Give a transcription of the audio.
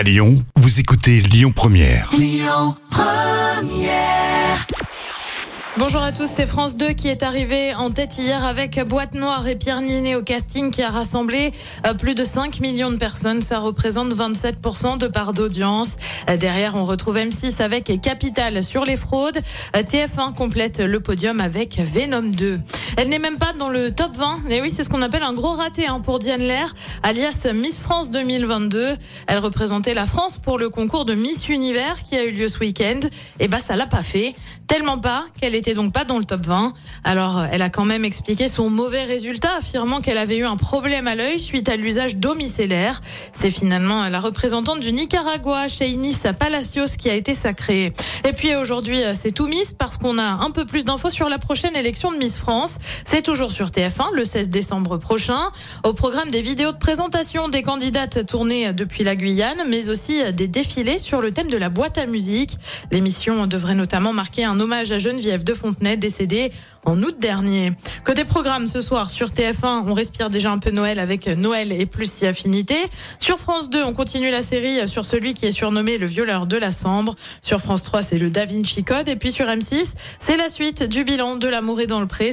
À Lyon, vous écoutez Lyon Première. Bonjour à tous, c'est France 2 qui est arrivé en tête hier avec Boîte Noire et Pierre Ninet au casting qui a rassemblé euh, plus de 5 millions de personnes. Ça représente 27% de part d'audience. Euh, Derrière, on retrouve M6 avec Capital sur les fraudes. Euh, TF1 complète le podium avec Venom 2. Elle n'est même pas dans le top 20. Et oui, c'est ce qu'on appelle un gros raté hein, pour Diane Lair, alias Miss France 2022. Elle représentait la France pour le concours de Miss Univers qui a eu lieu ce week-end. Et bah, ça l'a pas fait. Tellement pas qu'elle était donc pas dans le top 20. Alors, elle a quand même expliqué son mauvais résultat, affirmant qu'elle avait eu un problème à l'œil suite à l'usage d'eau micellaire. C'est finalement la représentante du Nicaragua, Inis Palacios, qui a été sacrée. Et puis aujourd'hui, c'est tout Miss parce qu'on a un peu plus d'infos sur la prochaine élection de Miss France. C'est toujours sur TF1 le 16 décembre prochain. Au programme des vidéos de présentation des candidates tournées depuis la Guyane, mais aussi des défilés sur le thème de la boîte à musique. L'émission devrait notamment marquer un hommage à Geneviève de Fontenay, décédée en août dernier. Côté programme ce soir sur TF1, on respire déjà un peu Noël avec Noël et plus si affinité. Sur France 2, on continue la série sur celui qui est surnommé le violeur de la Sambre. Sur France 3, c'est le Da Vinci Code. Et puis sur M6, c'est la suite du bilan de l'amour et dans le pré.